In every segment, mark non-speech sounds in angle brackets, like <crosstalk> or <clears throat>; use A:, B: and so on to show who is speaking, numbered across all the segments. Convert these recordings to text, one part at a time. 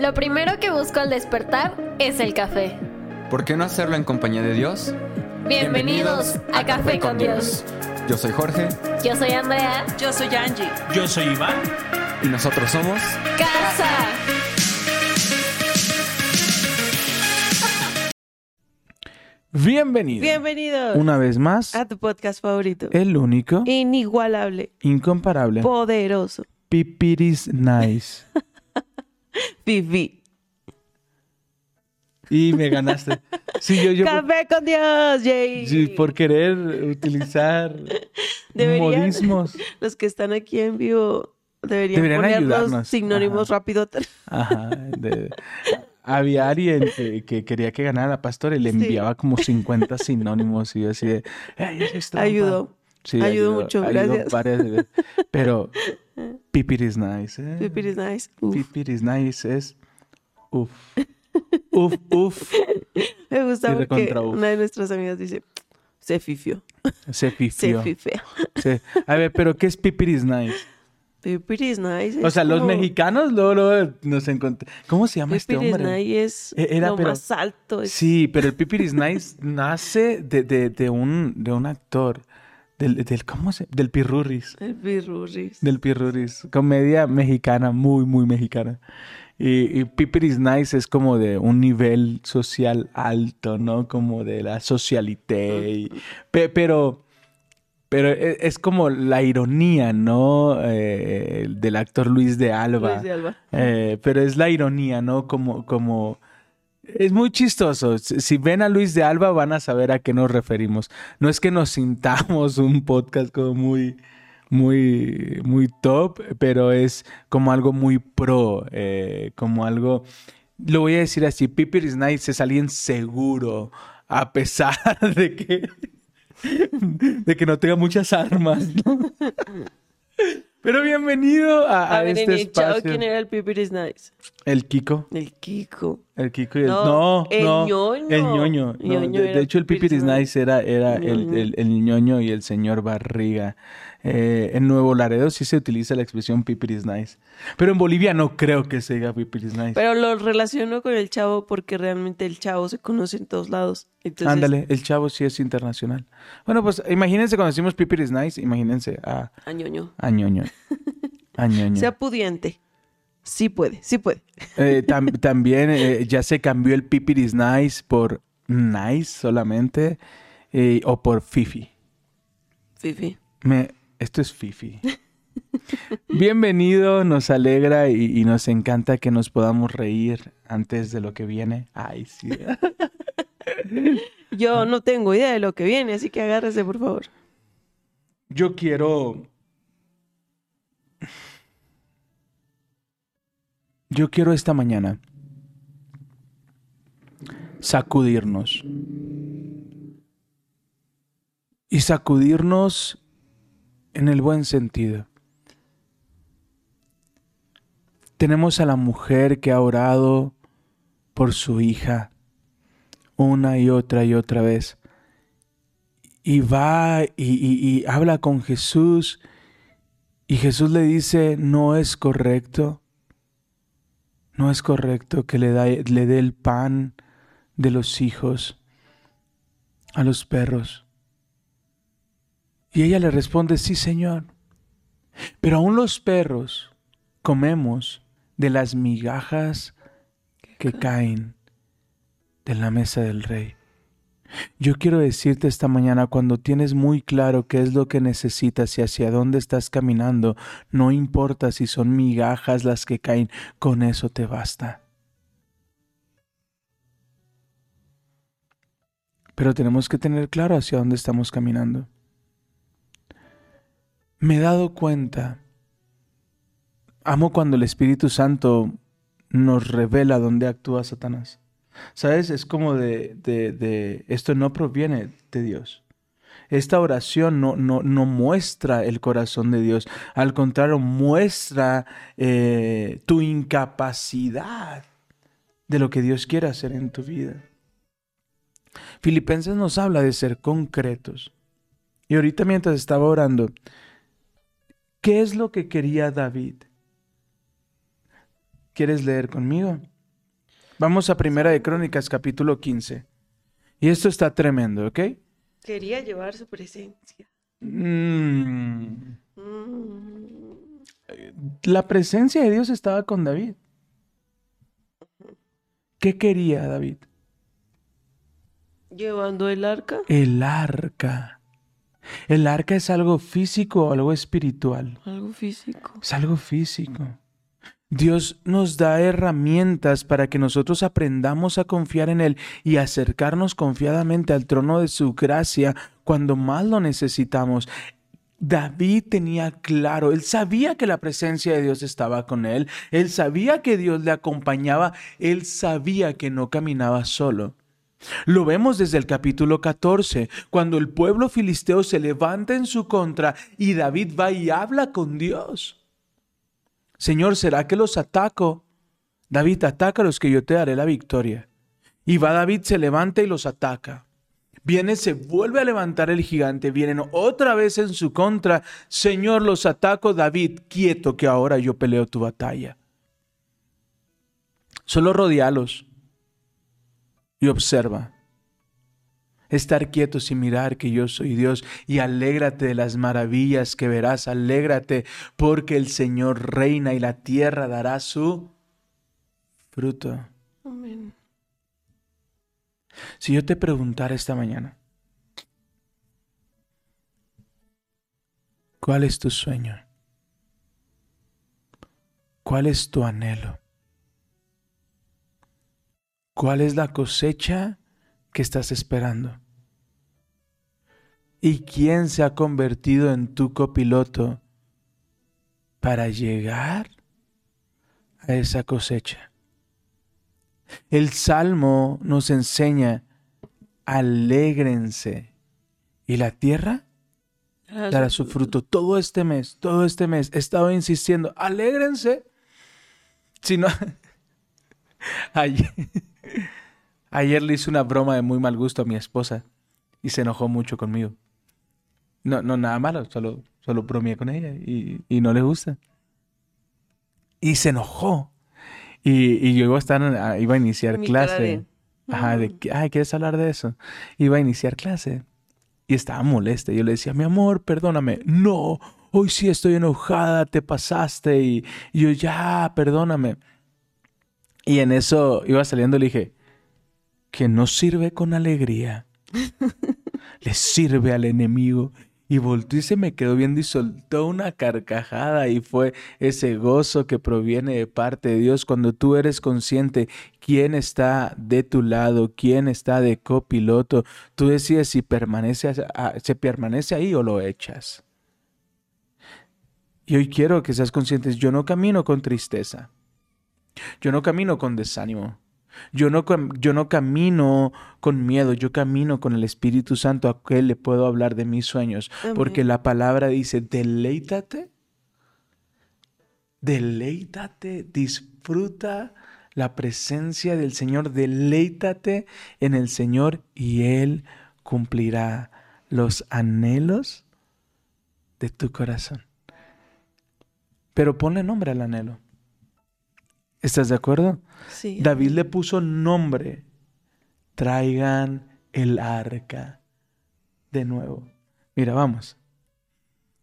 A: Lo primero que busco al despertar es el café.
B: ¿Por qué no hacerlo en compañía de Dios?
A: Bienvenidos, a, Café con Dios.
B: Yo soy Jorge
A: Yo soy Andrea.
C: Yo soy Angie.
D: Yo soy Iván.
B: y nosotros somos...
A: Casa.
E: Bienvenido.
C: Bienvenidos
E: Una vez más,
C: a tu podcast favorito.
E: el único,
C: Inigualable,
E: incomparable,
C: poderoso,
E: Pipiris Nice. <laughs> <laughs>
C: Fifi.
E: Y me ganaste. Sí, yo, yo
C: Café con Dios, Jay.
E: sí, por querer utilizar <laughs>
C: Deberían-
E: modismos.
C: Los que están aquí en vivo deberían,
E: Deberían
C: poner los sinónimos
E: Ajá.
C: rápido. <laughs>
E: Ajá. de- había alguien que, que quería que ganara la pastora y le
C: Sí.
E: enviaba como 50 sinónimos y yo así de... "Ay, eso es trampa".
C: Ayudó.
E: Sí,
C: Ayudó mucho, gracias.
E: varias veces. Pero <laughs> Pipiris Nice. ¿eh?
C: Fifi is nice. Uf.
E: Pipiris Nice es... Uf. Uf, uf. <laughs>
C: Me gusta porque
E: uf.
C: una de nuestras amigas dice, se fifió, <laughs>
E: Se
C: se
E: fifió.
C: fifea.
E: Sí. A ver, pero ¿qué es Pipiris Nice?
C: Fifi is nice.
E: O sea, los mexicanos luego, luego nos encontramos. ¿Cómo se llama este
C: Fifi is
E: hombre?
C: nice es
E: E- era,
C: lo
E: pero-
C: más alto. es-
E: Sí, pero el Pipiris Nice nace de, de, de un, de un actor. Del, del, ¿cómo se? Del Pirurris.
C: El birurris.
E: Del Pirurris. Comedia mexicana, muy, muy mexicana. Y, y Pipiris Nice es como de un nivel social alto, ¿no? Como de la socialité. y- pe- pero, pero e- es como la ironía, ¿no? Eh, del actor Luis de Alba.
C: Luis de Alba.
E: Eh, pero es la ironía, ¿no? Como, como... Es muy chistoso. Si ven a Luis de Alba van a saber a qué nos referimos. No es que nos sintamos un podcast como muy, muy, muy top, pero es como algo muy pro, eh, como algo... Lo voy a decir así, Piper is Nice es alguien seguro, a pesar <laughs> de que... de que no tenga muchas armas. <laughs> Pero bienvenido a, a
C: A ver,
E: este
C: en el
E: espacio.
C: ¿quién era el Pipi is nice?
E: El Kiko.
C: El Kiko.
E: El Kiko y el...
C: No,
E: No,
C: el
E: no,
C: ñoño.
E: El ñoño.
C: El
E: No,
C: ñoño
E: de, hecho, el
C: Pipiris
E: Pipiris
C: Nice.
E: Era, era el, el, el ñoño y el señor Barriga. Eh, en Nuevo Laredo sí se utiliza la expresión Pipiris Nice. Pero en Bolivia no creo que se diga Pipiris Nice.
C: Pero lo relaciono con el chavo porque realmente el chavo se conoce en todos lados. Entonces,
E: Ándale, el chavo sí es internacional. Bueno, pues imagínense cuando decimos Pipiris Nice, imagínense a,
C: a ñoño.
E: a ñoño. A ñoño. <laughs>
C: Sea pudiente. Sí puede, sí puede.
E: Eh, tam- <laughs> también eh, ya se cambió el Pipiris Nice por Nice solamente eh, o por Fifi.
C: Fifi.
E: Me, esto es Fifi. Bienvenido, nos alegra y, y nos encanta que nos podamos reír antes de lo que viene. Ay, sí.
C: Yo no tengo idea de lo que viene, así que agárrese, por favor.
E: Yo quiero. Yo quiero esta mañana sacudirnos. Y sacudirnos en el buen sentido. Tenemos a la mujer que ha orado por su hija una y otra y otra vez y va y, habla con Jesús y Jesús le dice, no es correcto, no es correcto que le, da- le dé el pan de los hijos a los perros. Y ella le responde, sí Señor, pero aún los perros comemos de las migajas que caen de la mesa del rey. Yo quiero decirte esta mañana, cuando tienes muy claro qué es lo que necesitas y hacia dónde estás caminando, no importa si son migajas las que caen, con eso te basta. Pero tenemos que tener claro hacia dónde estamos caminando. Me he dado cuenta, amo cuando el Espíritu Santo nos revela dónde actúa Satanás. ¿Sabes? Es como de, de, de- esto no proviene de Dios. Esta oración no, no, no muestra el corazón de Dios. Al contrario, muestra eh, tu incapacidad de lo que Dios quiere hacer en tu vida. Filipenses nos habla de ser concretos. Y ahorita mientras estaba orando, ¿qué es lo que quería David? ¿Quieres leer conmigo? Vamos a Primera de Crónicas, capítulo 15. Y esto está tremendo, ¿ok?
C: Quería llevar su presencia.
E: Mm,
C: Mm.
E: La presencia de Dios estaba con David. ¿Qué quería David?
C: Llevando el arca.
E: El arca. El arca es algo físico o algo espiritual.
C: Algo físico.
E: Es algo físico. Dios nos da herramientas para que nosotros aprendamos a confiar en Él y acercarnos confiadamente al trono de su gracia cuando más lo necesitamos. David tenía claro, él sabía que la presencia de Dios estaba con él, él sabía que Dios le acompañaba, él sabía que no caminaba solo. Lo vemos desde el capítulo 14, cuando el pueblo filisteo se levanta en su contra y David va y habla con Dios. Señor, ¿será que los ataco? David, atácalos que yo te daré la victoria. Y va David, se levanta y los ataca. Viene, se vuelve a levantar el gigante, vienen otra vez en su contra. Señor, los ataco, David, quieto que ahora yo peleo tu batalla. Solo rodealos y observa. Estar quietos y mirar que yo soy Dios y alégrate de las maravillas que verás, alégrate porque el Señor reina y la tierra dará su fruto.
C: Amén.
E: Si yo te preguntara esta mañana, ¿cuál es tu sueño? ¿Cuál es tu anhelo? ¿Cuál es la cosecha que estás esperando? ¿Y quién se ha convertido en tu copiloto para llegar a esa cosecha? El Salmo nos enseña, alégrense. ¿Y la tierra? Dará su fruto. Todo este mes, todo este mes he estado insistiendo, alégrense. Si no, <laughs> ayer, ayer le hice una broma de muy mal gusto a mi esposa y se enojó mucho conmigo. No, no, nada malo, solo, solo bromeé con ella y, y no le gusta. Y se enojó. Y, y yo iba a, estar, en- iba a iniciar
C: Mi
E: clase.
C: de,
E: Ajá, de que, ay, ¿quieres hablar de eso? Iba a iniciar clase. Y estaba molesta. Yo le decía, mi amor, perdóname. No, hoy sí estoy enojada, te pasaste. Y, y yo, ya, perdóname. Y en eso iba saliendo y le dije, que no sirve con alegría. <laughs> Le sirve al enemigo. Y volteó y se me quedó viendo y soltó una carcajada y fue ese gozo que proviene de parte de Dios cuando tú eres consciente quién está de tu lado, quién está de copiloto. Tú decides si permanece, se permanece ahí o lo echas. Y hoy quiero que seas conscientes, yo no camino con tristeza. Yo no camino con desánimo. Yo no, yo no camino con miedo, yo camino con el Espíritu Santo a que le puedo hablar de mis sueños. Porque la palabra dice, deleítate, deleítate, disfruta la presencia del Señor, deleítate en el Señor y Él cumplirá los anhelos de tu corazón. Pero ponle nombre al anhelo. ¿Estás de acuerdo?
C: Sí.
E: David le puso nombre. Traigan el arca de nuevo. Mira, vamos.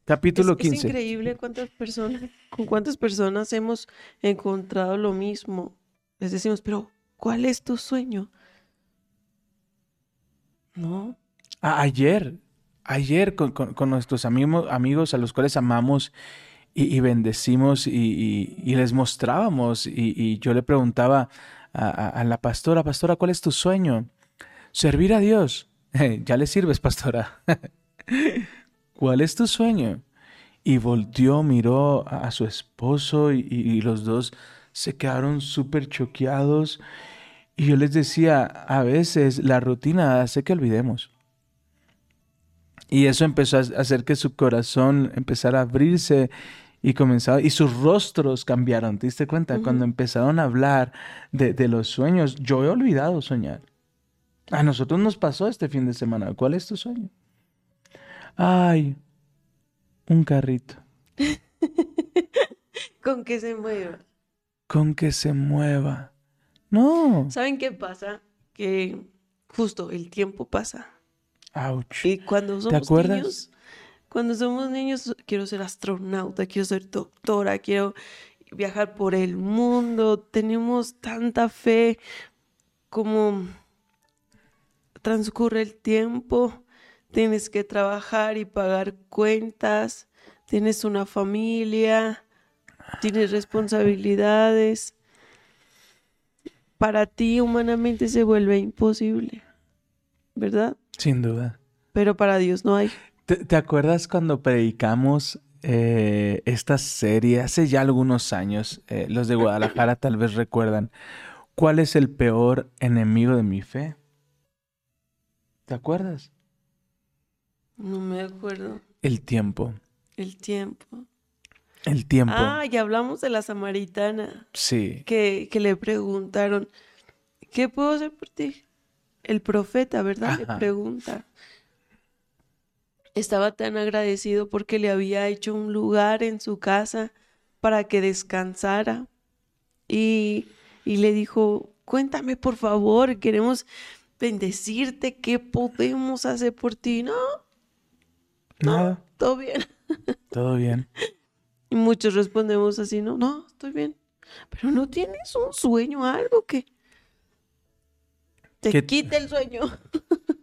E: Capítulo
C: es, es
E: 15.
C: increíble cuántas personas, con cuántas personas hemos encontrado lo mismo. Les decimos, pero ¿cuál es tu sueño? No,
E: A- ayer, ayer con, con- con nuestros amigos, amigos a los cuales amamos y, y bendecimos y, y- y les mostrábamos y, yo le preguntaba a, a- a la pastora, pastora, ¿cuál es tu sueño? Servir a Dios. <laughs> ya le sirves, pastora. <laughs> ¿Cuál es tu sueño? Y volteó, miró a, a su esposo y los dos se quedaron súper choqueados. Y yo les decía, a veces la rutina hace que olvidemos. Y eso empezó a hacer que su corazón empezara a abrirse y y sus rostros cambiaron. ¿Te diste cuenta? Cuando empezaron a hablar de, de los sueños, yo he olvidado soñar. A nosotros nos pasó este fin de semana. ¿Cuál es tu sueño? Ay, un carrito. <laughs>
C: con que se mueva.
E: con que se mueva. No.
C: ¿Saben qué pasa? Que justo el tiempo pasa.
E: Ouch.
C: Y cuando somos
E: acuerdas?
C: niños, cuando somos niños, quiero ser astronauta, quiero ser doctora, quiero viajar por el mundo. Tenemos tanta fe como transcurre el tiempo, tienes que trabajar y pagar cuentas, tienes una familia, tienes responsabilidades. Para ti humanamente se vuelve imposible, ¿verdad?
E: Sin duda.
C: Pero para Dios no hay.
E: ¿Te, te acuerdas cuando predicamos eh, esta serie hace ya algunos años? Eh, los de Guadalajara tal vez recuerdan. ¿Cuál es el peor enemigo de mi fe? ¿Te acuerdas?
C: No me acuerdo.
E: El tiempo.
C: El tiempo.
E: El tiempo.
C: Ah, y hablamos de la samaritana,
E: Sí.
C: que, que le preguntaron, ¿qué puedo hacer por ti? El profeta, ¿verdad?
E: Ajá.
C: Le pregunta. Estaba tan agradecido porque le había hecho un lugar en su casa para que descansara. Y, y le dijo, cuéntame por favor, queremos bendecirte, ¿qué podemos hacer por ti? No,
E: Nada.
C: todo bien. <laughs>
E: Todo bien.
C: Y muchos respondemos así, no, no, estoy bien. Pero no tienes un sueño, algo que te
E: Que-
C: quite el sueño. <laughs>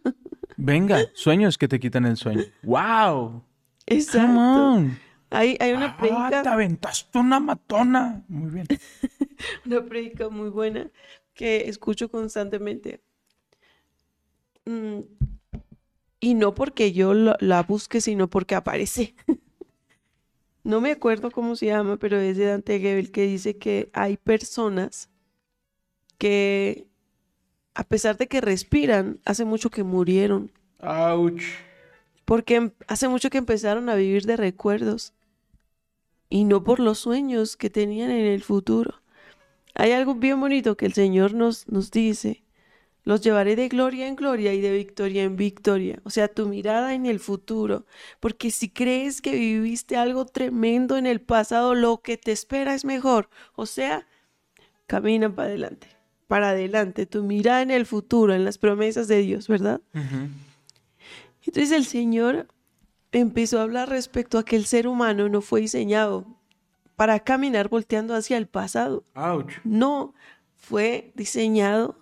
E: Venga, <laughs> sueños que te quitan el sueño. ¡Wow!
C: Exacto. Hay, hay una
E: Ah, te
C: predica,
E: aventaste una matona. Muy bien. <laughs>
C: una predica muy buena que escucho constantemente. Mm, y no porque yo lo- la busque, sino porque aparece. <laughs> No me acuerdo cómo se llama, pero es de Dante Gebel que dice que hay personas que, a pesar de que respiran, hace mucho que murieron.
E: Ouch.
C: Porque em- hace mucho que empezaron a vivir de recuerdos y no por los sueños que tenían en el futuro. Hay algo bien bonito que el Señor nos, nos dice. Los llevaré de gloria en gloria y de victoria en victoria. O sea, tu mirada en el futuro. Porque si crees que viviste algo tremendo en el pasado, lo que te espera es mejor. O sea, camina para adelante. Para adelante. Tu mirada en el futuro, en las promesas de Dios, ¿verdad? Entonces el Señor empezó a hablar respecto a que el ser humano no fue diseñado para caminar volteando hacia el pasado.
E: Ouch.
C: No, fue diseñado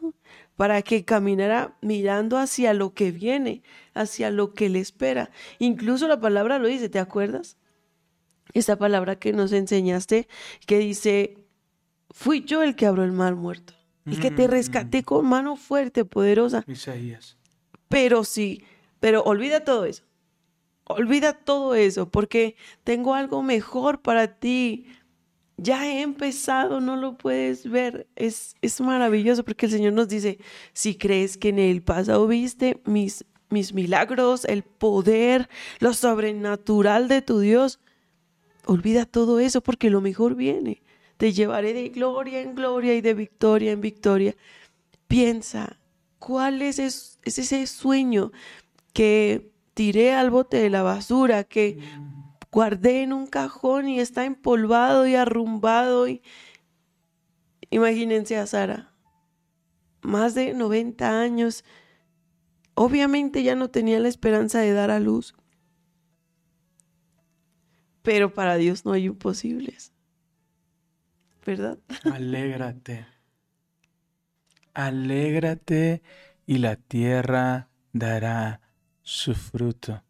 C: para que caminara mirando hacia lo que viene, hacia lo que le espera. Incluso la palabra lo dice, ¿te acuerdas? Esa palabra que nos enseñaste que dice, fui yo el que abrió el mar muerto y que te
E: Mm.
C: rescaté con mano fuerte, poderosa.
E: Isaías.
C: Pero sí, pero olvida todo eso. Olvida todo eso, porque tengo algo mejor para ti. Ya he empezado, no lo puedes ver. Es, es maravilloso porque el Señor nos dice, si crees que en el pasado viste mis, mis milagros, el poder, lo sobrenatural de tu Dios, olvida todo eso porque lo mejor viene. Te llevaré de gloria en gloria y de victoria en victoria. Piensa, ¿cuál es, es, es ese sueño que tiré al bote de la basura, que guardé en un cajón y está empolvado y arrumbado? Y... Imagínense a Sara, más de 90 años, obviamente ya no tenía la esperanza de dar a luz, pero para Dios no hay imposibles, ¿verdad?
E: Alégrate. Alégrate y la tierra dará su fruto.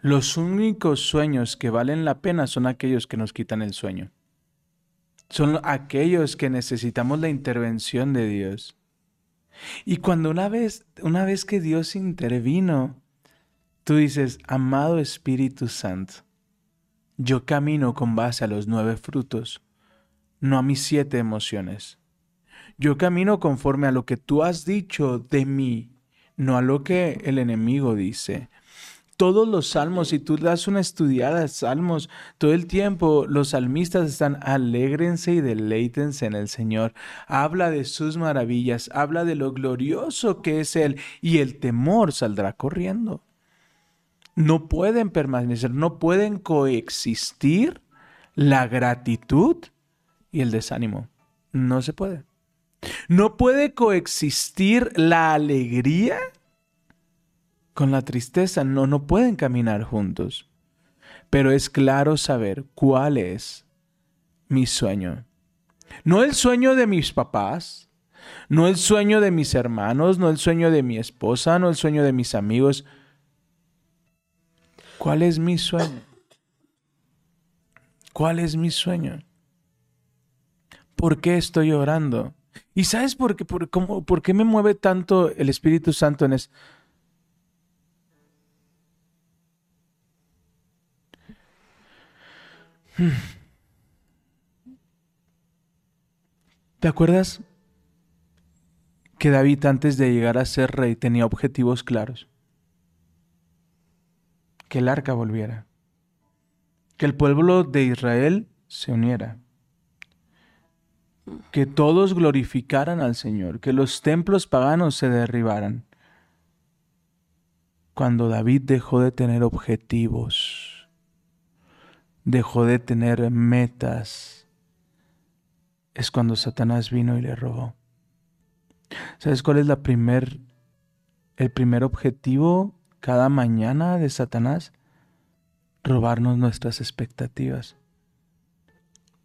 E: Los únicos sueños que valen la pena son aquellos que nos quitan el sueño. Son aquellos que necesitamos la intervención de Dios. Y cuando una vez, una vez que Dios intervino, tú dices, amado Espíritu Santo, yo camino con base a los nueve frutos, no a mis siete emociones. Yo camino conforme a lo que tú has dicho de mí, no a lo que el enemigo dice. Todos los salmos, si tú das una estudiada salmos, todo el tiempo los salmistas están alégrense y deleítense en el Señor. Habla de sus maravillas, habla de lo glorioso que es Él y el temor saldrá corriendo. No pueden permanecer, no pueden coexistir la gratitud y el desánimo. No se puede. No puede coexistir la alegría con la tristeza. No, no pueden caminar juntos. Pero es claro saber cuál es mi sueño. No el sueño de mis papás, no el sueño de mis hermanos, no el sueño de mi esposa, no el sueño de mis amigos. ¿Cuál es mi sueño? ¿Cuál es mi sueño? ¿Por qué estoy orando? ¿Y sabes por qué, por, cómo, por qué me mueve tanto el Espíritu Santo en eso? ¿Te acuerdas que David antes de llegar a ser rey tenía objetivos claros? Que el arca volviera, que el pueblo de Israel se uniera, que todos glorificaran al Señor, que los templos paganos se derribaran. Cuando David dejó de tener objetivos, dejó de tener metas, es cuando Satanás vino y le robó. ¿Sabes cuál es la primer, el primer objetivo cada mañana de Satanás? Robarnos nuestras expectativas,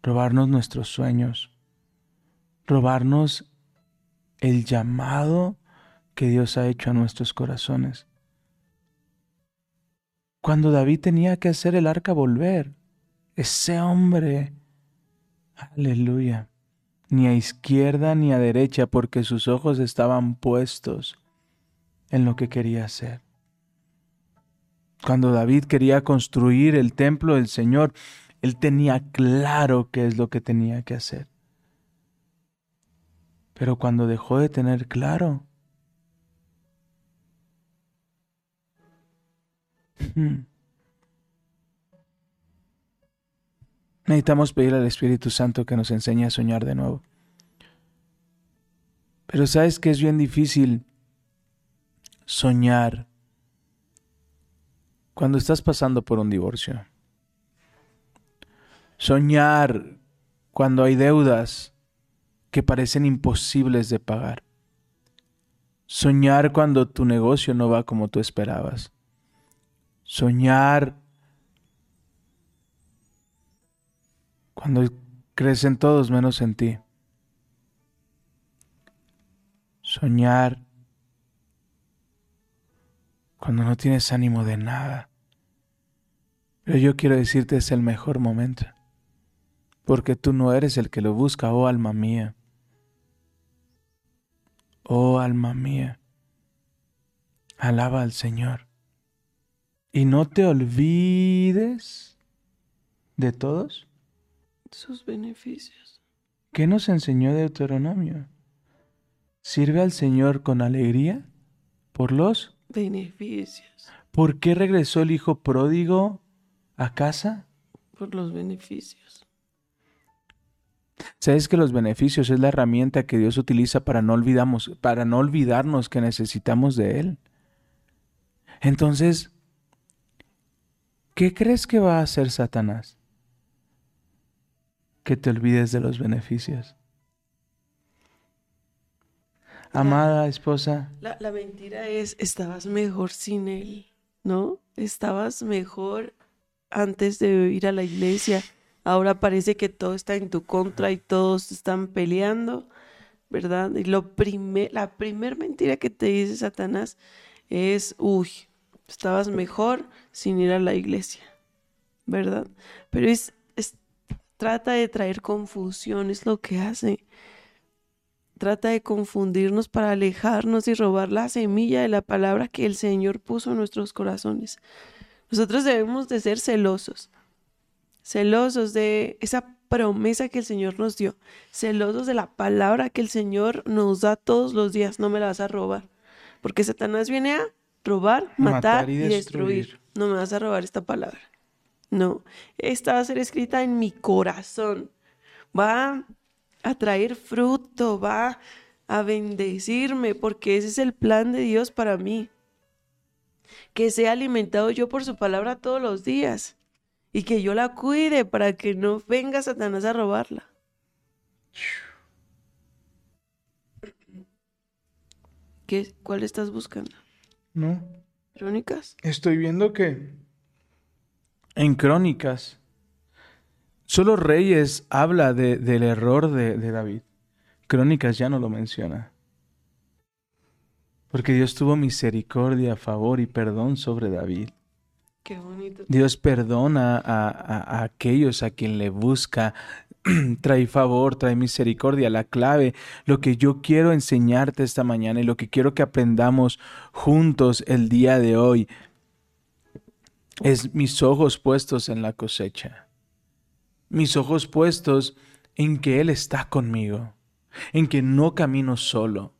E: robarnos nuestros sueños, robarnos el llamado que Dios ha hecho a nuestros corazones. Cuando David tenía que hacer el arca volver, ese hombre, aleluya, ni a izquierda ni a derecha, porque sus ojos estaban puestos en lo que quería hacer. Cuando David quería construir el templo del Señor, él tenía claro qué es lo que tenía que hacer. Pero cuando dejó de tener claro, Necesitamos pedir al Espíritu Santo que nos enseñe a soñar de nuevo. Pero sabes que es bien difícil soñar cuando estás pasando por un divorcio. Soñar cuando hay deudas que parecen imposibles de pagar. Soñar cuando tu negocio no va como tú esperabas. Soñar cuando crecen todos menos en ti. Soñar cuando no tienes ánimo de nada. Pero yo quiero decirte es el mejor momento, porque tú no eres el que lo busca, oh alma mía. Oh alma mía, alaba al Señor. Y no te olvides de todos
C: sus beneficios.
E: ¿Qué nos enseñó Deuteronomio? Sirve al Señor con alegría por los
C: beneficios.
E: ¿Por qué regresó el hijo pródigo a casa?
C: Por los beneficios.
E: ¿Sabes que los beneficios es la herramienta que Dios utiliza para no, olvidamos, para no olvidarnos que necesitamos de Él? Entonces, ¿qué crees que va a hacer Satanás? que te olvides de los beneficios. Amada esposa.
C: La, la, mentira es, estabas mejor sin él, ¿no? Estabas mejor antes de ir a la iglesia. Ahora parece que todo está en tu contra y todos están peleando, ¿verdad? Y lo primer, la primera mentira que te dice Satanás es, uy, estabas mejor sin ir a la iglesia, ¿verdad? Pero es trata de traer confusión, es lo que hace. Trata de confundirnos para alejarnos y robar la semilla de la palabra que el Señor puso en nuestros corazones. Nosotros debemos de ser celosos, celosos de esa promesa que el Señor nos dio, celosos de la palabra que el Señor nos da todos los días. No me la vas a robar, porque Satanás viene a robar, matar, y, destruir. No me vas a robar esta palabra. No, esta va a ser escrita en mi corazón. Va a traer fruto, va a bendecirme, porque ese es el plan de Dios para mí. Que sea alimentado yo por su palabra todos los días y que yo la cuide para que no venga Satanás a robarla. ¿Qué, ¿Cuál estás buscando?
E: No.
C: ¿Crónicas?
E: Estoy viendo que en Crónicas solo Reyes habla del error de, de David. Crónicas ya no lo menciona. Porque Dios tuvo misericordia, favor y perdón sobre David. Dios perdona a, a- a aquellos a quien le busca, <clears throat> trae favor, trae misericordia. La clave, lo que yo quiero enseñarte esta mañana y lo que quiero que aprendamos juntos el día de hoy es mis ojos puestos en la cosecha. Mis ojos puestos en que Él está conmigo, en que no camino solo,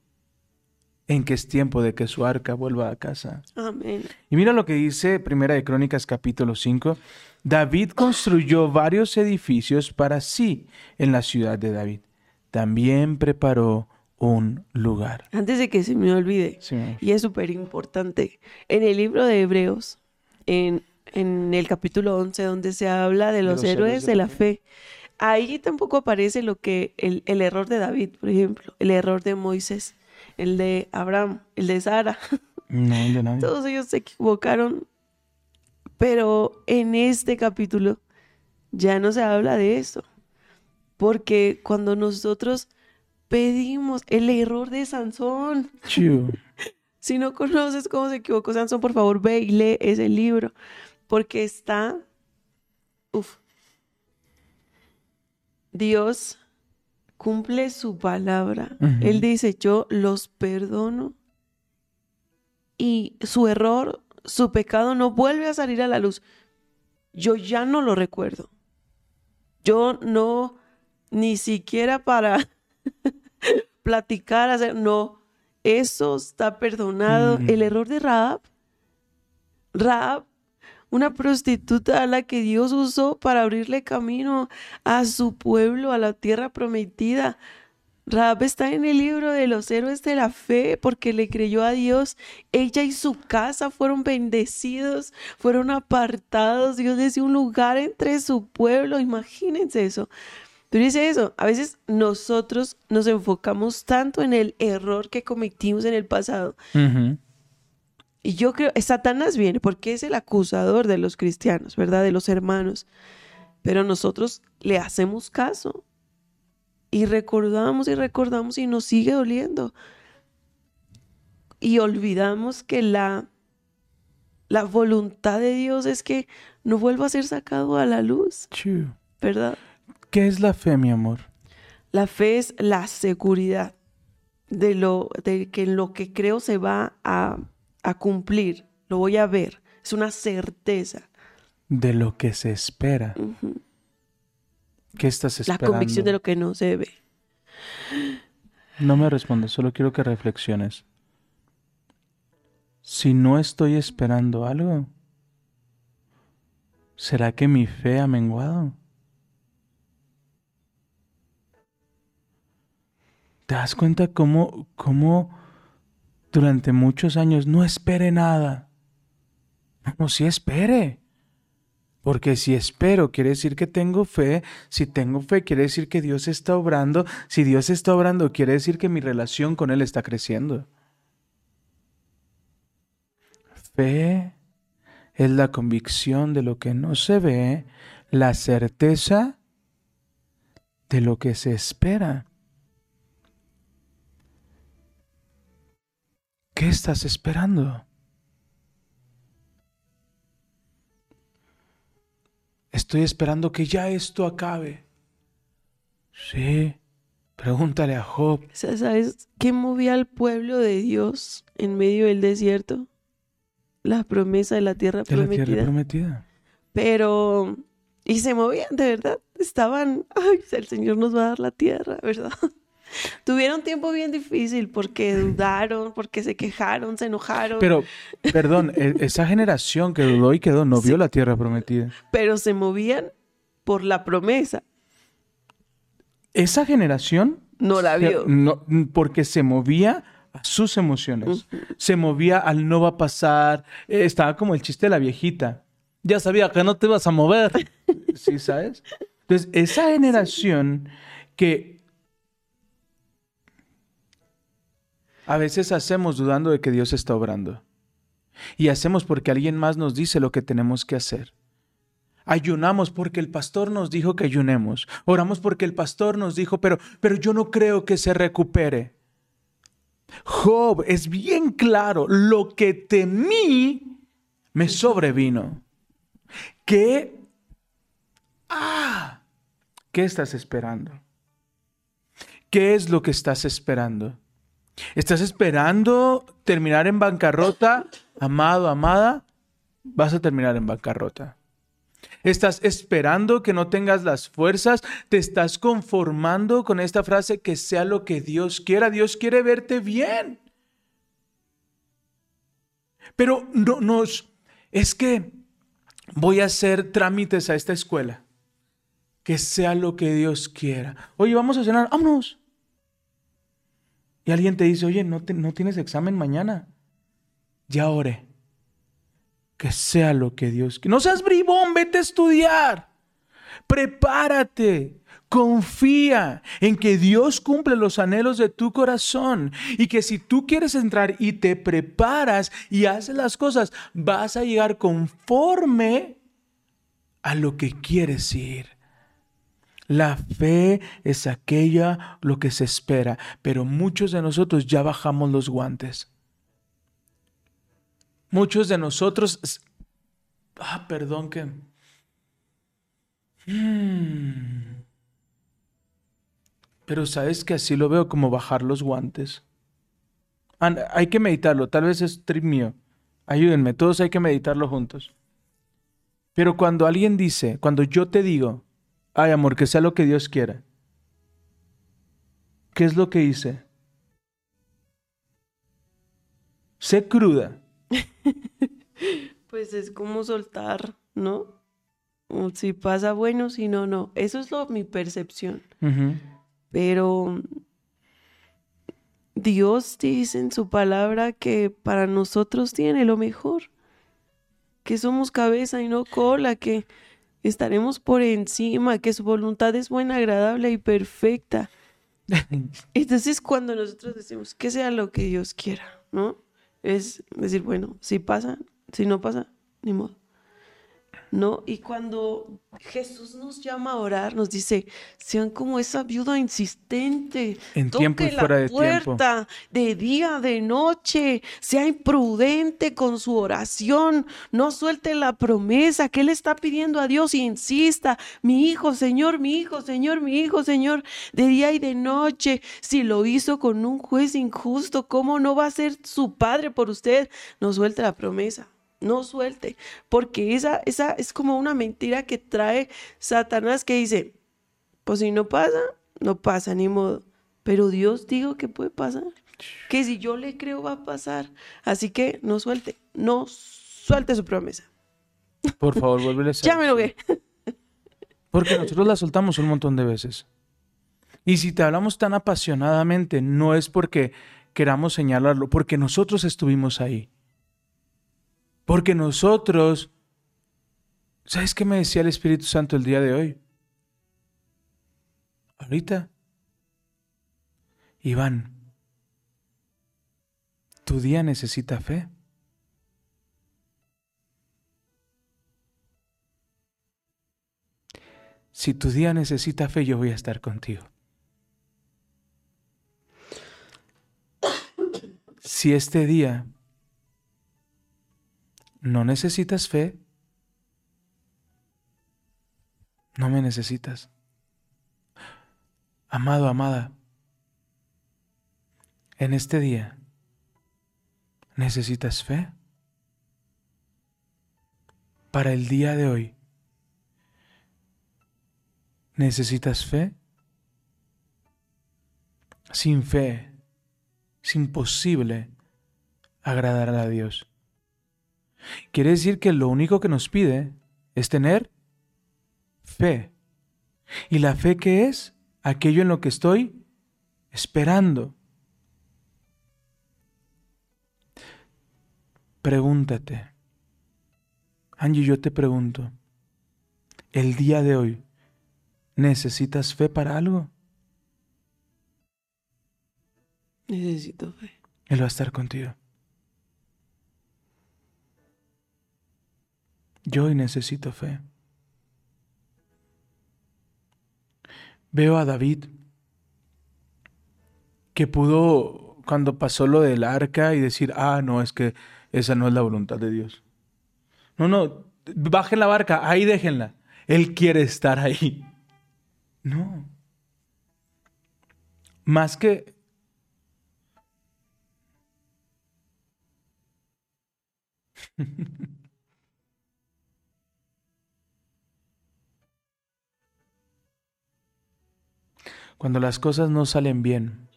E: en que es tiempo de que su arca vuelva a casa.
C: Amén.
E: Y mira lo que dice Primera de Crónicas capítulo 5. David construyó varios edificios para sí en la ciudad de David. También preparó un lugar.
C: Antes de que se me olvide,
E: Sí,
C: y es súper importante, en el libro de Hebreos, en, en el capítulo 11, donde se habla de los,
E: los
C: héroes,
E: héroes
C: de,
E: de
C: la
E: la
C: fe, ahí tampoco aparece lo que el, el error de David, por ejemplo, el error de Moisés, el de Abraham, el de Sara. <laughs>
E: No, de nadie.
C: Todos ellos se equivocaron, pero en este capítulo ya no se habla de eso. Porque cuando nosotros pedimos el error de Sansón,
E: Chiu. <laughs>
C: si no conoces cómo se equivocó Sansón, por favor ve y lee ese libro, porque está, uf, Dios cumple su palabra.
E: Ujú.
C: Él dice, yo los perdono y su error, su pecado no vuelve a salir a la luz. Yo ya no lo recuerdo. Yo no, ni siquiera para <laughs> platicar, hacer, no, eso está perdonado.
E: Mm.
C: El error de Raab, Raab, una prostituta a la que Dios usó para abrirle camino a su pueblo, a la tierra prometida. Raab está en el libro de los héroes de la fe porque le creyó a Dios. Ella y su casa fueron bendecidos, fueron apartados. Dios les dio un lugar entre su pueblo. Imagínense eso. Pero dice eso, a veces nosotros nos enfocamos tanto en el error que cometimos en el pasado.
E: Ujú.
C: Y yo creo, Satanás viene porque es el acusador de los cristianos, ¿verdad? De los hermanos. Pero nosotros le hacemos caso. Y recordamos y recordamos y nos sigue doliendo. Y olvidamos que la, la voluntad de Dios es que no vuelva a ser sacado a la luz. ¿verdad?
E: ¿Qué es la fe, mi amor?
C: La fe es la seguridad de, lo, de que lo que creo se va a, a cumplir, lo voy a ver. Es una certeza.
E: De lo que se espera. ¿Qué estás
C: La
E: esperando?
C: convicción de lo que no se ve.
E: No me respondas, solo quiero que reflexiones. Si no estoy esperando algo, ¿será que mi fe ha menguado? ¿Te das cuenta cómo, cómo durante muchos años no espere nada? No, sí espere. Porque si espero, quiere decir que tengo fe. Si tengo fe, quiere decir que Dios está obrando. Si Dios está obrando, quiere decir que mi relación con Él está creciendo. Fe es la convicción de lo que no se ve, la certeza de lo que se espera. ¿Qué estás esperando? Estoy esperando que ya esto acabe. Sí, pregúntale a Job.
C: ¿Sabes qué movía al pueblo de Dios en medio del desierto? La promesa de la tierra
E: De la
C: prometida.
E: tierra prometida.
C: Pero, y se movían, de verdad. Estaban, ay, el Señor nos va a dar la tierra, <laughs> ¿verdad? Tuvieron tiempo bien difícil porque dudaron, porque se quejaron, se enojaron, pero,
E: Pero, perdón, e- esa generación que dudó y quedó no vio la tierra prometida.
C: se movían por la promesa.
E: Esa generación
C: No la vio.
E: no, porque se movía a sus emociones. Se movía al no va a pasar. Eh, estaba como el chiste de la viejita. Ya sabía que no te ibas a mover. <laughs> ¿Sí sabes? Entonces, esa generación que A veces hacemos dudando de que Dios está obrando. Y hacemos porque alguien más nos dice lo que tenemos que hacer. Ayunamos porque el pastor nos dijo que ayunemos. Oramos porque el pastor nos dijo, pero, pero yo no creo que se recupere. Job es bien claro, lo que temí me sobrevino. ¿Qué? Ah, ¿qué estás esperando? ¿Qué es lo que estás esperando? ¿Estás esperando terminar en bancarrota? Amado, amada, vas a terminar en bancarrota. Estás esperando que no tengas las fuerzas. Te estás conformando con esta frase que sea lo que Dios quiera. Dios quiere verte bien. Pero no nos es que voy a hacer trámites a esta escuela. Que sea lo que Dios quiera. Oye, vamos a cenar. Vámonos. Y alguien te dice, oye, no, no tienes examen mañana. Ya oré que sea lo que Dios quiera. No seas bribón, vete a estudiar. Prepárate. Confía en que Dios cumple los anhelos de tu corazón y que si tú quieres entrar y te preparas y haces las cosas, vas a llegar conforme a lo que quieres ir. La fe es aquella lo que se espera, pero muchos de nosotros ya bajamos los guantes. Muchos de nosotros... Ah, perdón que... Hmm. Pero sabes que así lo veo como bajar los guantes. hay que meditarlo, tal vez es trip mío. Ayúdenme, todos hay que meditarlo juntos. Pero cuando alguien dice, cuando yo te digo, ay amor, que sea lo que Dios quiera, ¿qué es lo que hice? Sé cruda. <laughs>
C: pues es como soltar, ¿no? Si pasa bueno, si no, no. Eso es lo, mi percepción. Pero Dios dice en su palabra que para nosotros tiene lo mejor. Que somos cabeza y no cola, que estaremos por encima, que su voluntad es buena, agradable y perfecta. <laughs> Entonces cuando nosotros decimos que sea lo que Dios quiera, ¿no? es decir, bueno, si pasa, si no pasa, ni modo. ¿No? Y cuando Jesús nos llama a orar, nos dice, sean como esa viuda insistente,
E: en tiempo y fuera de puerta,
C: de día, de noche, sea imprudente con su oración, no suelte la promesa que él está pidiendo a Dios y insista, mi hijo, Señor, mi hijo, Señor, mi hijo, Señor, de día y de noche, si lo hizo con un juez injusto, ¿cómo no va a ser su padre por usted? No suelte la promesa no suelte, porque esa, esa es como una mentira que trae Satanás que dice, pues si no pasa, no pasa, ni modo. Pero Dios dijo que puede pasar, que si yo le creo va a pasar. Así que no suelte, no suelte su promesa.
E: Por <laughs> favor, vuelve a
C: Ya me lo ve.
E: Porque nosotros la soltamos un montón de veces. Y si te hablamos tan apasionadamente, no es porque queramos señalarlo, porque nosotros estuvimos ahí. Porque nosotros, ¿sabes qué me decía el Espíritu Santo el día de hoy? Ahorita. Iván, tu día necesita fe. Si tu día necesita fe, yo voy a estar contigo. Si este día no necesitas fe. No me necesitas. Amado, amada, en este día, ¿necesitas fe? Para el día de hoy, ¿necesitas fe? Sin fe es imposible agradar a Dios. Quiere decir que lo único que nos pide es tener fe. ¿Y la fe qué es? Aquello en lo que estoy esperando. Pregúntate. Angie, yo te pregunto, el día de hoy, ¿necesitas fe para algo?
C: Necesito fe.
E: Él va a estar contigo. Yo hoy necesito fe. Veo a David que pudo, cuando pasó lo del arca, y decir, ah, no, es que esa no es la voluntad de Dios. No, no, bajen la barca, ahí déjenla. Él quiere estar ahí. No. Más que... <laughs> Cuando las cosas no salen bien,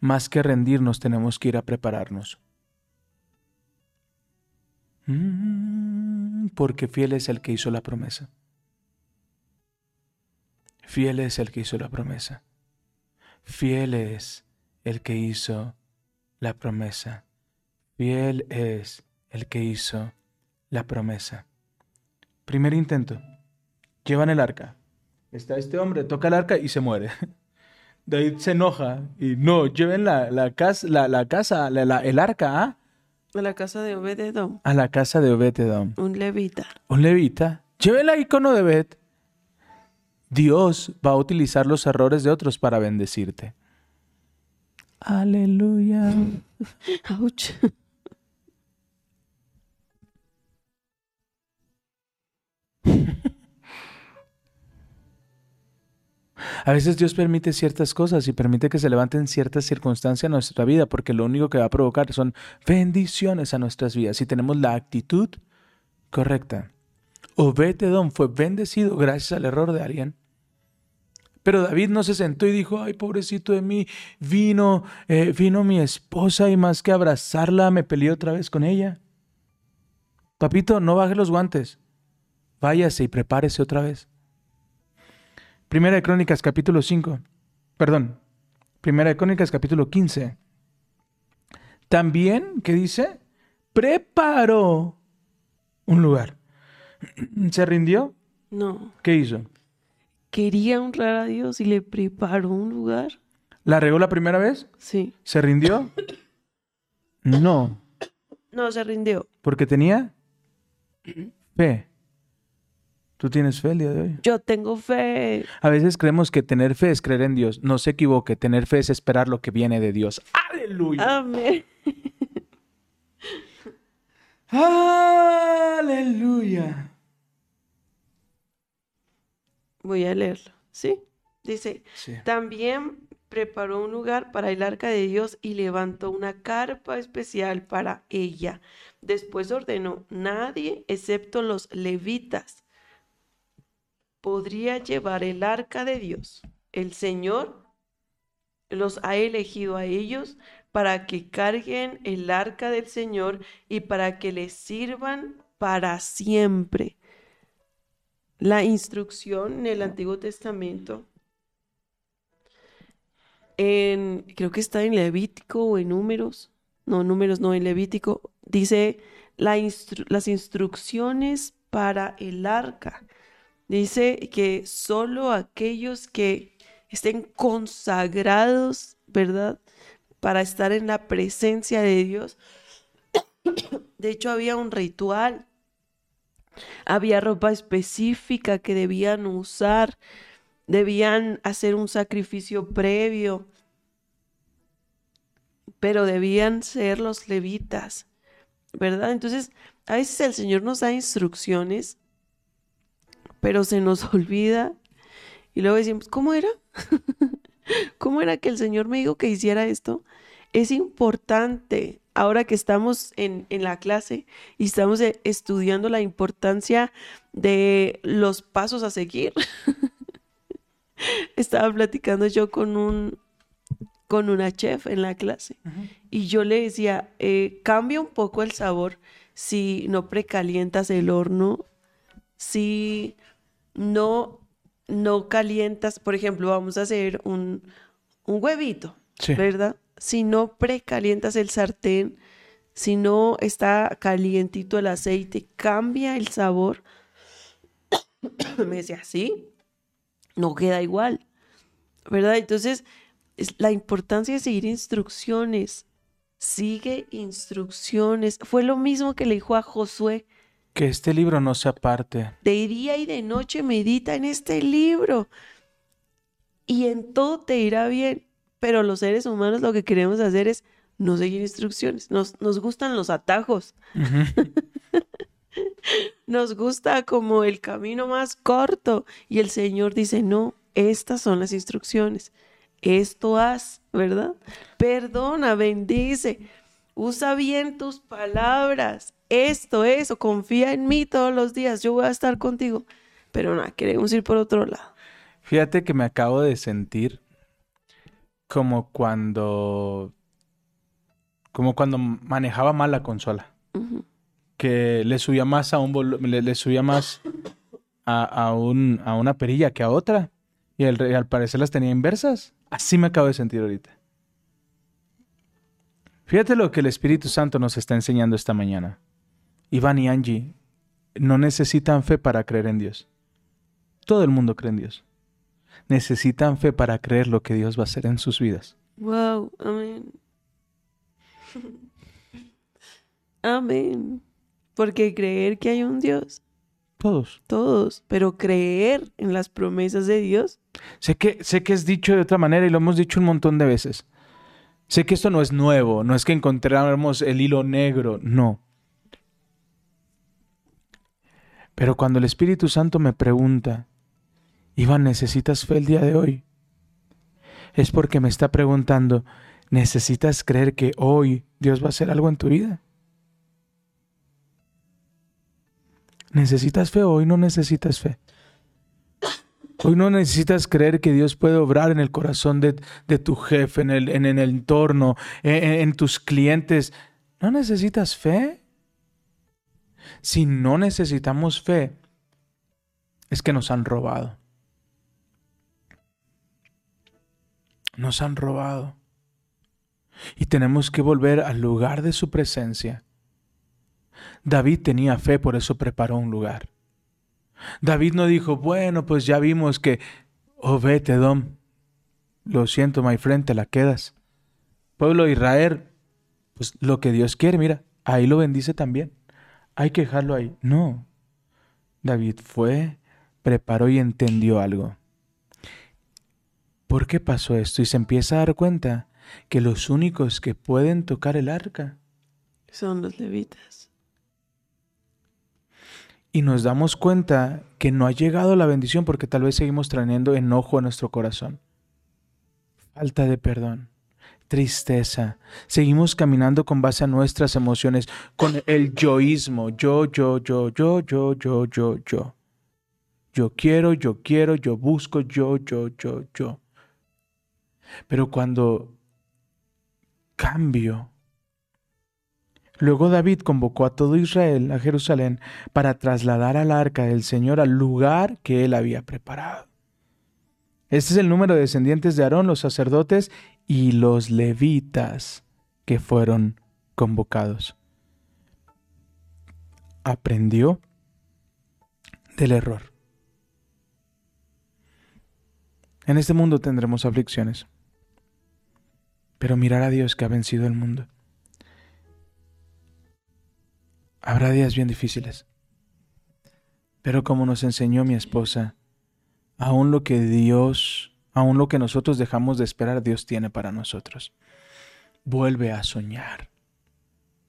E: más que rendirnos tenemos que ir a prepararnos. Mm, Porque fiel es el que hizo la promesa. Fiel es el que hizo la promesa. Fiel es el que hizo la promesa. Fiel es el que hizo la promesa. Primer intento. Llevan el arca. Está este hombre, toca el arca y se muere. <laughs> David se enoja y no, lleven la, la casa, la, la casa la- el arca ¿ah?
C: A la casa de Obededom,
E: a la casa de Obededom.
C: un levita.
E: Un levita. Lleve el icono de Bet. Dios va a utilizar los errores de otros para bendecirte. Aleluya. <laughs>
C: Ouch. <laughs>
E: A veces Dios permite ciertas cosas y permite que se levanten ciertas circunstancias en nuestra vida porque lo único que va a provocar son bendiciones a nuestras vidas si tenemos la actitud correcta. Obededón fue bendecido gracias al error de alguien. Pero David no se sentó y dijo, ay, pobrecito de mí, vino, eh, vino mi esposa y más que abrazarla me peleé otra vez con ella. Papito, no baje los guantes. Váyase y prepárese otra vez. Primera de Crónicas capítulo 5. Perdón. Primera de Crónicas capítulo 15. También, ¿qué dice? Preparó un lugar. <clears throat> ¿Se rindió?
C: No.
E: ¿Qué hizo?
C: Quería honrar a Dios y le preparó un lugar.
E: ¿La regó la primera vez?
C: Sí.
E: ¿Se rindió? <coughs> No,
C: No, se rindió.
E: porque tenía <coughs> fe. ¿Tú tienes fe el día de hoy?
C: Yo tengo fe.
E: A veces creemos que tener fe es creer en Dios. No se equivoque, tener fe es esperar lo que viene de Dios. ¡Aleluya!
C: Amén.
E: ¡Aleluya!
C: Voy a leerlo. ¿Sí? Dice,
E: Sí.
C: también preparó un lugar para el arca de Dios y levantó una carpa especial para ella. Después ordenó, nadie excepto los levitas podría llevar el arca de Dios. El Señor los ha elegido a ellos para que carguen el arca del Señor y para que les sirvan para siempre. La instrucción en el Antiguo Testamento, en, creo que está en Levítico o en Números, no, Números no, en Levítico, dice las instrucciones para el arca. Dice que solo aquellos que estén consagrados, ¿verdad? Para estar en la presencia de Dios. <coughs> De hecho, había un ritual había ropa específica que debían usar, debían hacer un sacrificio previo, pero debían ser los levitas, ¿verdad? Entonces, a veces el Señor nos da instrucciones, pero se nos <laughs> olvida y luego decimos, ¿cómo era? <laughs> ¿Cómo era que el Señor me dijo que hiciera esto? Es importante, ahora que estamos en, en la clase y estamos eh, estudiando la importancia de los pasos a seguir. <laughs> Estaba platicando yo con un con una chef en la clase y yo le decía, eh, cambia un poco el sabor si no precalientas el horno, si no, no calientas, por ejemplo, vamos a hacer un, un huevito,
E: Sí.
C: ¿verdad? Si no precalientas el sartén, si no está calientito el aceite, cambia el sabor. <coughs> Me decía, sí, no queda igual, ¿verdad? Entonces, es la importancia de seguir instrucciones Sigue instrucciones. Fue lo mismo que le dijo a Josué.
E: Que este libro no se aparte.
C: De día y de noche medita en este libro. Y en todo te irá bien. Pero los seres humanos lo que queremos hacer es no seguir instrucciones. Nos, nos gustan los atajos. <laughs> Nos gusta como el camino más corto. Y el Señor dice, no, estas son las instrucciones. Esto haz, ¿verdad? Perdona, bendice. Usa bien tus palabras. Esto, eso, confía en mí todos los días. Yo voy a estar contigo. Pero nada, queremos ir por otro lado.
E: Fíjate que me acabo de sentir como cuando como cuando manejaba mal la consola, que le subía más a un le, le subía más a, a un, a una perilla que a otra y al, y al parecer las tenía inversas. Así me acabo de sentir ahorita. Fíjate lo que el Espíritu Santo nos está enseñando esta mañana. Iván y Angie no necesitan fe para creer en Dios. Todo el mundo cree en Dios. Necesitan fe para creer lo que Dios va a hacer en sus vidas.
C: Wow, amén. Amén. Porque creer que hay un Dios,
E: Todos.
C: todos, pero creer en las promesas de Dios,
E: Sé que, sé que es dicho de otra manera y lo hemos dicho un montón de veces. Sé que esto no es nuevo, no es que encontráramos el hilo negro, no. Pero cuando el Espíritu Santo me pregunta, Iván, ¿necesitas fe el día de hoy? Es porque me está preguntando, ¿necesitas creer que hoy Dios va a hacer algo en tu vida? ¿Necesitas fe o hoy no necesitas fe? Hoy no necesitas creer que Dios puede obrar en el corazón de, tu jefe, en el, en, en el entorno, en, en- en tus clientes. ¿No necesitas fe? Si no necesitamos fe, es que nos han robado. Nos han robado. Y tenemos que volver al lugar de su presencia. David tenía fe, por eso preparó un lugar. David no dijo, bueno, pues ya vimos que, oh, vete, Dom. Lo siento, my friend, la quedas. Pueblo de Israel, pues lo que Dios quiere, mira, ahí lo bendice también. Hay que dejarlo ahí. No. David fue, preparó y entendió algo. ¿Por qué pasó esto? Y se empieza a dar cuenta que los únicos que pueden tocar el arca
C: son los levitas.
E: y nos damos cuenta que no ha llegado la bendición porque tal vez seguimos trayendo enojo a nuestro corazón. Falta de perdón, tristeza. Seguimos caminando con base a nuestras emociones, con el yoísmo. Yo, yo, yo, yo, yo, yo, yo, yo. Yo quiero, yo quiero, yo busco, yo, yo, yo, yo. Pero cuando cambio, Luego David convocó a todo Israel a Jerusalén para trasladar al arca del Señor al lugar que él había preparado. Este es el número de descendientes de Aarón, los sacerdotes y los levitas que fueron convocados. Aprendió del error. En este mundo tendremos aflicciones, pero mirar a Dios que ha vencido el mundo. Habrá días bien difíciles. Pero como nos enseñó mi esposa, aún lo que Dios, aún lo que nosotros dejamos de esperar, Dios tiene para nosotros. Vuelve a soñar.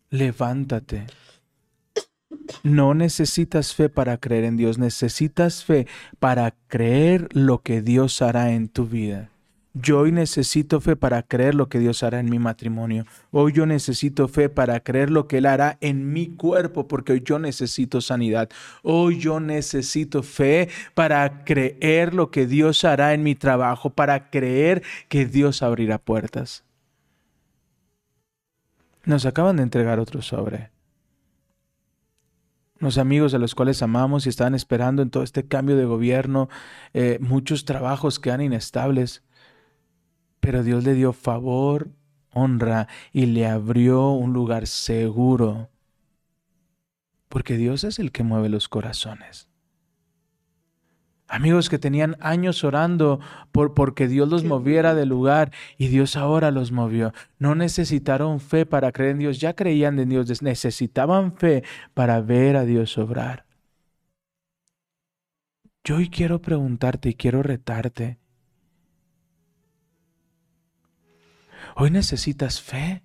E: Levántate. No necesitas fe para creer en Dios, necesitas fe para creer lo que Dios hará en tu vida. Yo hoy necesito fe para creer lo que Dios hará en mi matrimonio. Hoy yo necesito fe para creer lo que Él hará en mi cuerpo, porque hoy yo necesito sanidad. Hoy yo necesito fe para creer lo que Dios hará en mi trabajo, para creer que Dios abrirá puertas. Nos acaban de entregar otro sobre. Los amigos a los cuales amamos y estaban esperando en todo este cambio de gobierno, eh, muchos trabajos quedan inestables pero Dios le dio favor, honra y le abrió un lugar seguro. Porque Dios es el que mueve los corazones. Amigos que tenían años orando por porque Dios los moviera del lugar y Dios ahora los movió. No necesitaron fe para creer en Dios, ya creían en Dios, necesitaban fe para ver a Dios obrar. Yo hoy quiero preguntarte y quiero retarte. Hoy necesitas fe.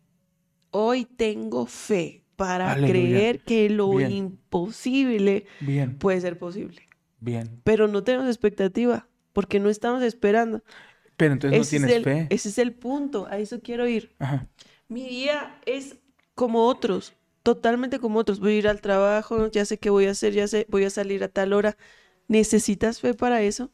C: Hoy tengo fe para
E: Aleluya.
C: creer que lo
E: Bien.
C: imposible
E: Bien,
C: puede ser posible.
E: bien.
C: Pero no tenemos expectativa porque no estamos esperando.
E: Pero entonces no tienes
C: el,
E: fe.
C: ese es el punto, a eso quiero ir.
E: Ajá.
C: Mi día es como otros, totalmente como otros. Voy a ir al trabajo, ya sé qué voy a hacer, ya sé, voy a salir a tal hora. ¿Necesitas fe para eso?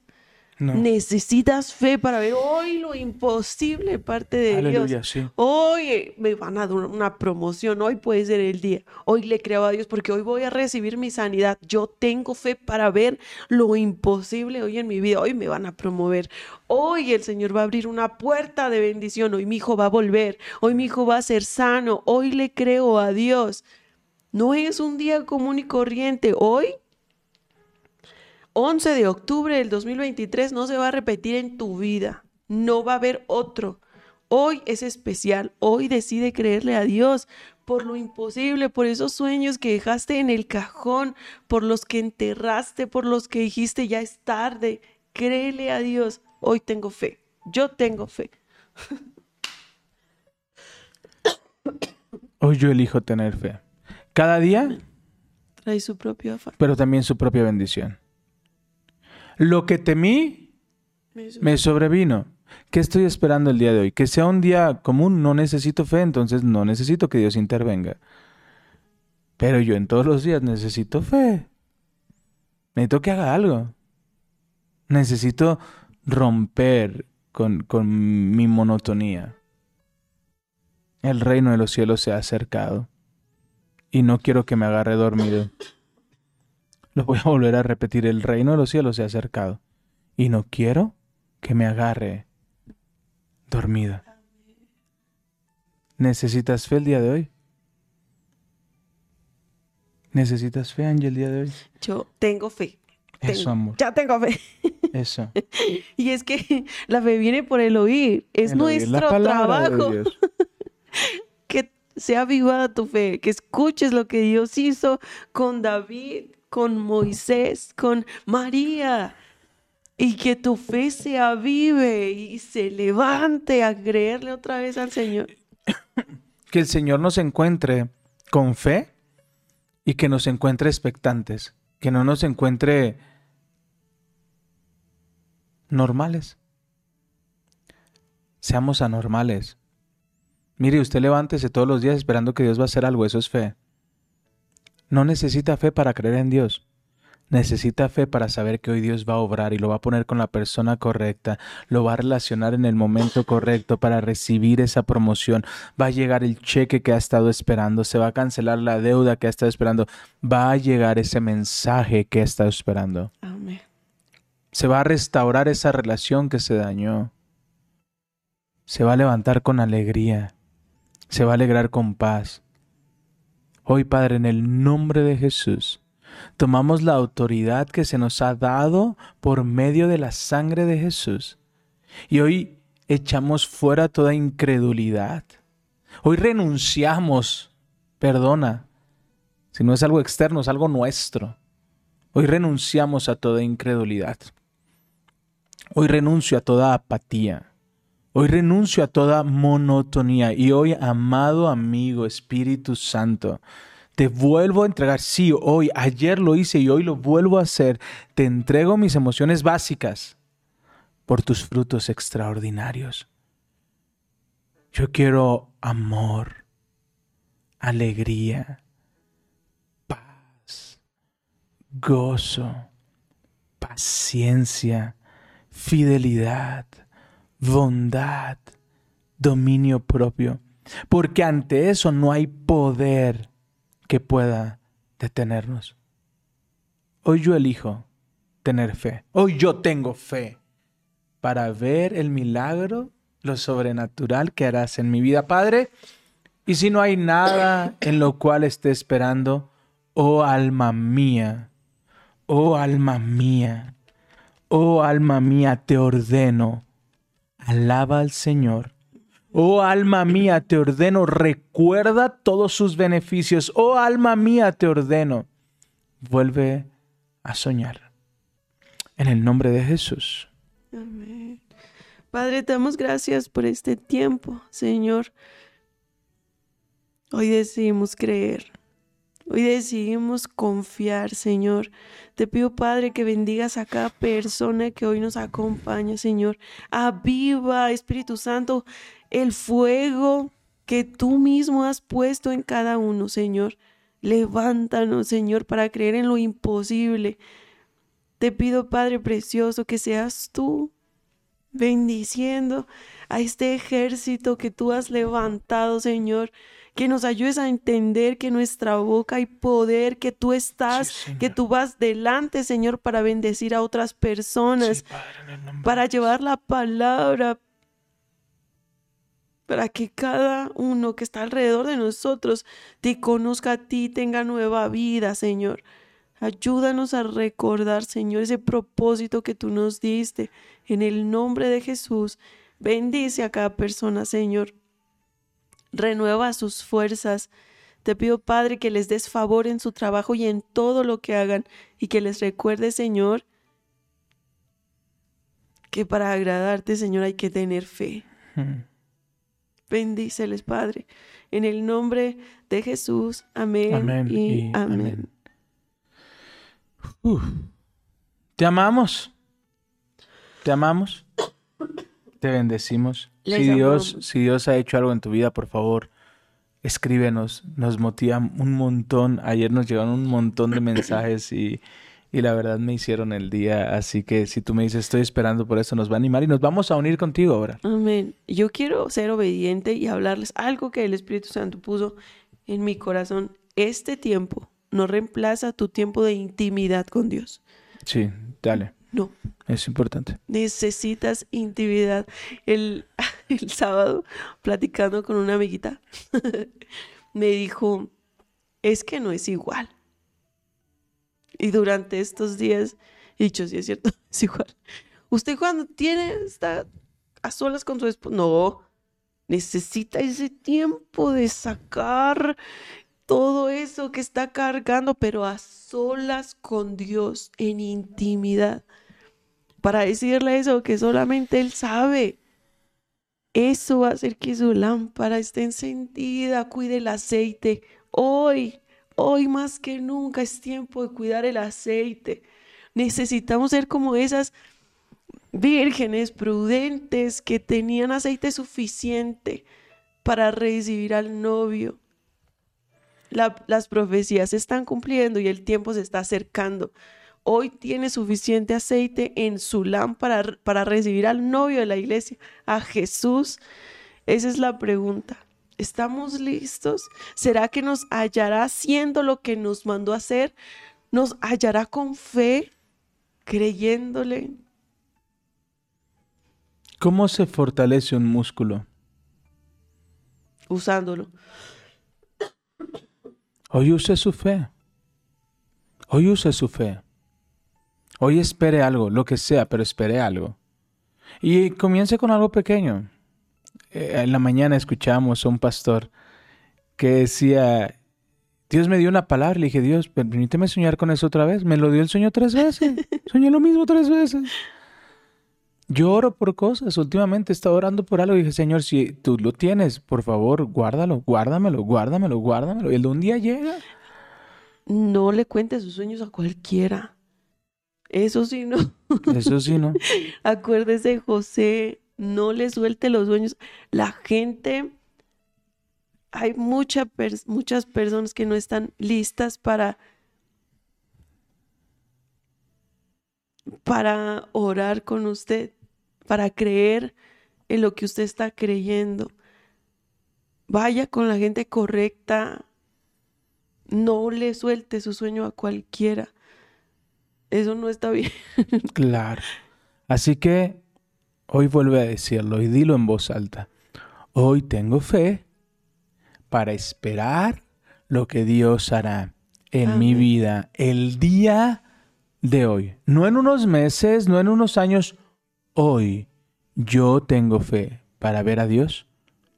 E: No.
C: Necesitas fe para ver hoy lo imposible parte de
E: Aleluya,
C: Dios.
E: sí.
C: Hoy eh, me van a dar una promoción, hoy puede ser el día. Hoy le creo a Dios porque hoy voy a recibir mi sanidad. Yo tengo fe para ver lo imposible hoy en mi vida. Hoy me van a promover. Hoy el Señor va a abrir una puerta de bendición. Hoy mi hijo va a volver. Hoy mi hijo va a ser sano. Hoy le creo a Dios. No es un día común y corriente. Hoy 11 de octubre del 2023 no se va a repetir en tu vida. No va a haber otro. Hoy es especial. Hoy decide creerle a Dios por lo imposible, por esos sueños que dejaste en el cajón, por los que enterraste, por los que dijiste ya es tarde. Créele a Dios. Hoy tengo fe. Yo tengo fe. <coughs>
E: Hoy yo elijo tener fe. Cada día,
C: Trae su propio afán.
E: pero también su propia bendición. Lo que temí me sobrevino. ¿Qué estoy esperando el día de hoy? Que sea un día común, no necesito fe, entonces no necesito que Dios intervenga. Pero yo en todos los días necesito fe. Necesito que haga algo. Necesito romper con, con mi monotonía. El reino de los cielos se ha acercado. Y no quiero que me agarre dormido. Lo voy a volver a repetir. El reino de los cielos se ha acercado. Y no quiero que me agarre dormido. ¿Necesitas fe el día de hoy? ¿Necesitas fe, Ángel, el día de hoy?
C: Yo tengo fe.
E: Eso,
C: Tengo-
E: amor.
C: Ya tengo fe.
E: Eso. <laughs>
C: Y es que la fe viene por el oír. Es
E: El
C: nuestro trabajo. <laughs> Que sea avivada tu fe, que escuches lo que Dios hizo con David, con Moisés, con María. Y que tu fe se avive y se levante a creerle otra vez al Señor.
E: Que el Señor nos encuentre con fe y que nos encuentre expectantes. Que no nos encuentre normales. Seamos anormales. Mire, usted levántese todos los días esperando que Dios va a hacer algo. Eso es fe. No necesita fe para creer en Dios. Necesita fe para saber que hoy Dios va a obrar y lo va a poner con la persona correcta, lo va a relacionar en el momento correcto para recibir esa promoción. Va a llegar el cheque que ha estado esperando, se va a cancelar la deuda que ha estado esperando, va a llegar ese mensaje que ha estado esperando.
C: Amén.
E: Se va a restaurar esa relación que se dañó. Se va a levantar con alegría. Se va a alegrar con paz. Hoy, Padre, en el nombre de Jesús, tomamos la autoridad que se nos ha dado por medio de la sangre de Jesús. Y hoy echamos fuera toda incredulidad. Hoy renunciamos, perdona, si no es algo externo, es algo nuestro. Hoy renunciamos a toda incredulidad. Hoy renuncio a toda apatía. Hoy renuncio a toda monotonía. Y hoy, amado amigo Espíritu Santo, te vuelvo a entregar. Sí, hoy, ayer lo hice y hoy lo vuelvo a hacer. Te entrego mis emociones básicas por tus frutos extraordinarios. Yo quiero amor, alegría, paz, gozo, paciencia, fidelidad, bondad, dominio propio. Porque ante eso no hay poder que pueda detenernos. Hoy yo elijo tener fe. Hoy yo tengo fe para ver el milagro, lo sobrenatural que harás en mi vida, Padre. Y si no hay nada en lo cual esté esperando, oh alma mía, oh alma mía, Oh alma mía, te ordeno, alaba al Señor. Oh alma mía, te ordeno, recuerda todos sus beneficios. Oh alma mía, te ordeno, vuelve a soñar. En el nombre de Jesús.
C: Amén. Padre, te damos gracias por este tiempo, Señor. Hoy decidimos creer. Hoy decidimos confiar, Señor. Te pido, Padre, que bendigas a cada persona que hoy nos acompaña, Señor. Aviva, Espíritu Santo, el fuego que tú mismo has puesto en cada uno, Señor. Levántanos, Señor, para creer en lo imposible. Te pido, Padre precioso, que seas tú bendiciendo a este ejército que tú has levantado, Señor que nos ayudes a entender que nuestra boca hay poder, que tú estás,
E: Sí,
C: que tú vas delante, Señor, para bendecir a otras personas,
E: Sí, Padre,
C: para llevar la palabra, para que cada uno que está alrededor de nosotros te conozca a ti, tenga nueva vida, Señor. Ayúdanos a recordar, Señor, ese propósito que tú nos diste. En el nombre de Jesús, bendice a cada persona, Señor renueva sus fuerzas. Te pido, Padre, que les des favor en su trabajo y en todo lo que hagan y que les recuerde, Señor, que para agradarte, Señor, hay que tener fe.
E: Mm.
C: Bendíceles, Padre. En el nombre de Jesús. Amén.
E: Amén
C: y,
E: y
C: amén.
E: amén. Uf. Te amamos. Te amamos. Te bendecimos.
C: Les
E: Si Dios, si Dios ha hecho algo en tu vida, por favor, escríbenos. Nos motiva un montón. Ayer nos llegaron un montón de mensajes y, y la verdad me hicieron el día. Así que si tú me dices, estoy esperando por eso, nos va a animar y nos vamos a unir contigo ahora.
C: Amén. Yo quiero ser obediente y hablarles algo que el Espíritu Santo puso en mi corazón. Este tiempo no reemplaza tu tiempo de intimidad con Dios.
E: Sí, dale.
C: No,
E: Es importante.
C: necesitas intimidad. El, <laughs> el sábado, platicando con una amiguita, <laughs> me dijo, es que no es igual. Y durante estos días, he dicho, sí es cierto, <laughs> es igual. Usted cuando tiene, está a solas con su esposo, no, necesita ese tiempo de sacar todo eso que está cargando, pero a solas con Dios, en intimidad para decirle eso que solamente Él sabe. Eso va a hacer que su lámpara esté encendida, cuide el aceite. Hoy, hoy más que nunca es tiempo de cuidar el aceite. Necesitamos ser como esas vírgenes prudentes que tenían aceite suficiente para recibir al novio. La- las profecías se están cumpliendo y el tiempo se está acercando. Hoy tiene suficiente aceite en su lámpara para recibir al novio de la iglesia, a Jesús. Esa es la pregunta. ¿Estamos listos? ¿Será que nos hallará haciendo lo que nos mandó a hacer? ¿Nos hallará con fe, creyéndole?
E: ¿Cómo se fortalece un músculo?
C: usándolo.
E: Hoy use su fe. Hoy use su fe. Hoy espere algo, lo que sea, pero espere algo. Y comience con algo pequeño. Eh, en la mañana escuchamos a un pastor que decía, Dios me dio una palabra, le dije, Dios, permíteme soñar con eso otra vez. Me lo dio el sueño tres veces. <laughs> Soñé lo mismo tres veces. Yo oro por cosas. Últimamente he estado orando por algo y dije, Señor, si tú lo tienes, por favor, guárdalo, guárdamelo, guárdamelo, guárdamelo. Y el de un día llega.
C: No le cuente sus sueños a cualquiera. Eso sí, no.
E: Eso sí, ¿no? <laughs>
C: Acuérdese, José, no le suelte los sueños. La gente, hay mucha pers- muchas personas que no están listas para, para orar con usted, para creer en lo que usted está creyendo. Vaya con la gente correcta. No le suelte su sueño a cualquiera. Eso no está bien. <laughs>
E: Claro. Así que hoy vuelve a decirlo y dilo en voz alta. Hoy tengo fe para esperar lo que Dios hará en mi vida el día de hoy. No en unos meses, no en unos años. Hoy yo tengo fe para ver a Dios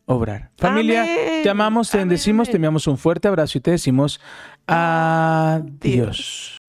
E: obrar. Familia,
C: Amén.
E: te amamos, te
C: Amén,
E: bendecimos, te enviamos un fuerte abrazo y te decimos adiós.